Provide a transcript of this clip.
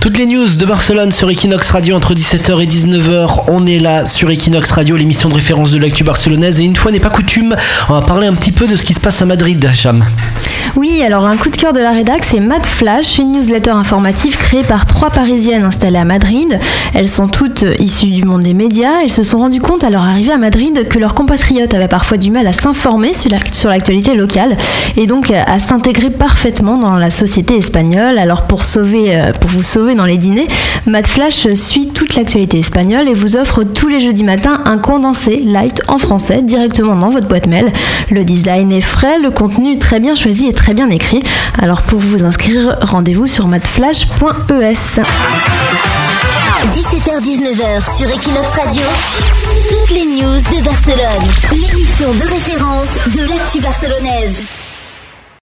Toutes les news de Barcelone sur Equinox Radio entre 17h et 19h. On est là sur Equinox Radio, l'émission de référence de l'actu barcelonaise. Et une fois n'est pas coutume, on va parler un petit peu de ce qui se passe à Madrid, Cham. Oui, alors un coup de cœur de la rédac, c'est Mad Flash, une newsletter informative créée par trois Parisiennes installées à Madrid. Elles sont toutes issues du monde des médias. Elles se sont rendues compte à leur arrivée à Madrid que leurs compatriotes avaient parfois du mal à s'informer sur l'actualité locale et donc à s'intégrer parfaitement dans la société espagnole. Alors pour sauver, euh, pour vous sauver dans les dîners, Mad Flash suit toute l'actualité espagnole et vous offre tous les jeudis matins un condensé light en français directement dans votre boîte mail. Le design est frais, le contenu très bien choisi et très bien écrit. Alors pour vous inscrire, rendez-vous sur madflash.es. 17h-19h sur Equinox Radio, toutes les news de Barcelone, l'émission de référence de l'actu barcelonaise.